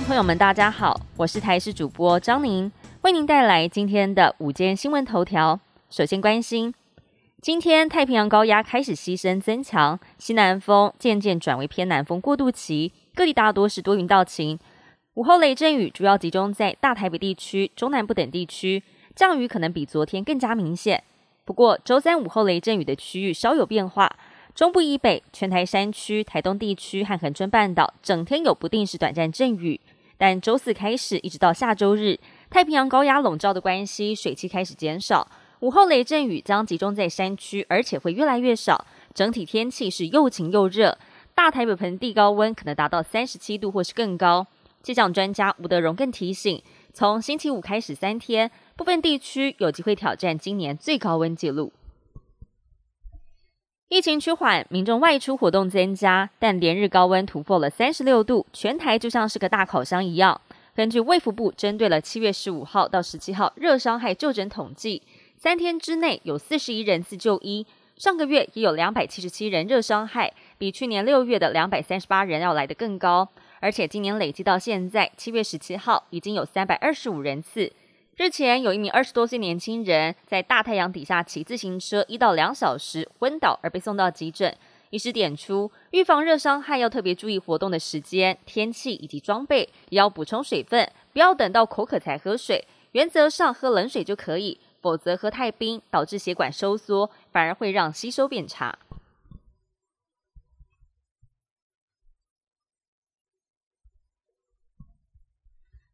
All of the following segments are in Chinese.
朋友们，大家好，我是台视主播张宁，为您带来今天的午间新闻头条。首先关心，今天太平洋高压开始西伸增强，西南风渐渐转为偏南风过渡期，各地大多是多云到晴。午后雷阵雨主要集中在大台北地区、中南部等地区，降雨可能比昨天更加明显。不过，周三午后雷阵雨的区域稍有变化。中部以北、全台山区、台东地区和恒春半岛整天有不定时短暂阵雨，但周四开始一直到下周日，太平洋高压笼罩的关系，水汽开始减少，午后雷阵雨将集中在山区，而且会越来越少。整体天气是又晴又热，大台北盆地高温可能达到三十七度或是更高。气象专家吴德荣更提醒，从星期五开始三天，部分地区有机会挑战今年最高温纪录。疫情趋缓，民众外出活动增加，但连日高温突破了三十六度，全台就像是个大烤箱一样。根据卫福部针对了七月十五号到十七号热伤害就诊统计，三天之内有四十一人次就医，上个月也有两百七十七人热伤害，比去年六月的两百三十八人要来得更高。而且今年累计到现在七月十七号已经有三百二十五人次。日前有一名二十多岁年轻人在大太阳底下骑自行车一到两小时昏倒而被送到急诊，医师点出预防热伤害要特别注意活动的时间、天气以及装备，也要补充水分，不要等到口渴才喝水，原则上喝冷水就可以，否则喝太冰导致血管收缩，反而会让吸收变差。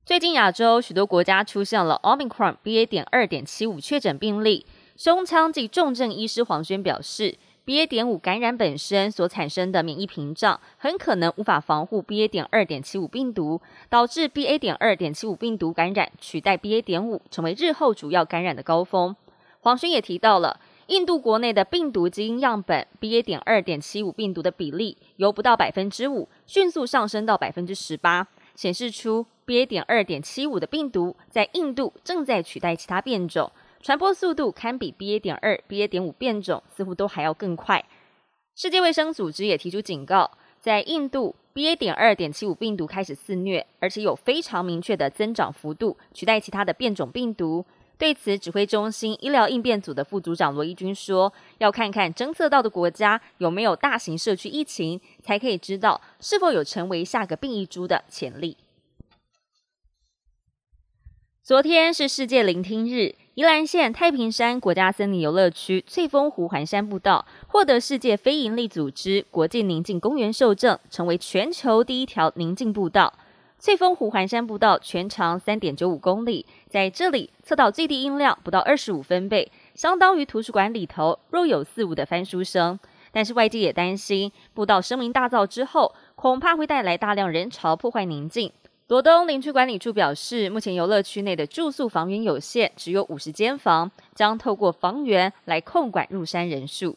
最近亚洲许多国家出现了 Omicron BA. 点二点七五确诊病例，胸腔及重症医师黄轩表示，BA. 点五感染本身所产生的免疫屏障很可能无法防护 BA. 点二点七五病毒，导致 BA. 点二点七五病毒感染取代 BA. 点五，成为日后主要感染的高峰。黄轩也提到了印度国内的病毒基因样本 BA. 点二点七五病毒的比例由不到百分之五迅速上升到百分之十八，显示出。BA. 点二点七五的病毒在印度正在取代其他变种，传播速度堪比 BA. 点二、BA. 点五变种，似乎都还要更快。世界卫生组织也提出警告，在印度 BA. 点二点七五病毒开始肆虐，而且有非常明确的增长幅度，取代其他的变种病毒。对此，指挥中心医疗应变组的副组长罗伊军说：“要看看侦测到的国家有没有大型社区疫情，才可以知道是否有成为下个变异株的潜力。”昨天是世界聆听日，宜兰县太平山国家森林游乐区翠峰湖环山步道获得世界非营利组织国际宁静公园受证，成为全球第一条宁静步道。翠峰湖环山步道全长三点九五公里，在这里测到最低音量不到二十五分贝，相当于图书馆里头若有似无的翻书声。但是外界也担心，步道声名大噪之后，恐怕会带来大量人潮，破坏宁静。罗东林区管理处表示，目前游乐区内的住宿房源有限，只有五十间房，将透过房源来控管入山人数。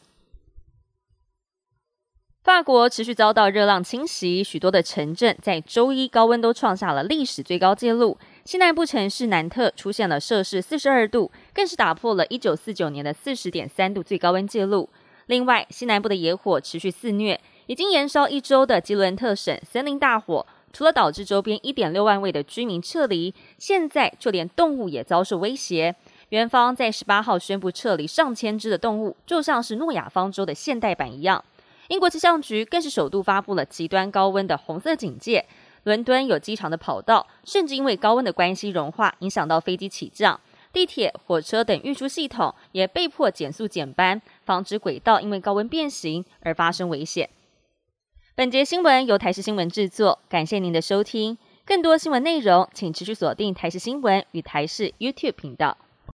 法国持续遭到热浪侵袭，许多的城镇在周一高温都创下了历史最高纪录。西南部城市南特出现了摄氏四十二度，更是打破了一九四九年的四十点三度最高温纪录。另外，西南部的野火持续肆虐，已经延烧一周的吉伦特省森林大火。除了导致周边一点六万位的居民撤离，现在就连动物也遭受威胁。园方在十八号宣布撤离上千只的动物，就像是诺亚方舟的现代版一样。英国气象局更是首度发布了极端高温的红色警戒。伦敦有机场的跑道甚至因为高温的关系融化，影响到飞机起降。地铁、火车等运输系统也被迫减速减班，防止轨道因为高温变形而发生危险。本节新闻由台视新闻制作，感谢您的收听。更多新闻内容，请持续锁定台视新闻与台视 YouTube 频道。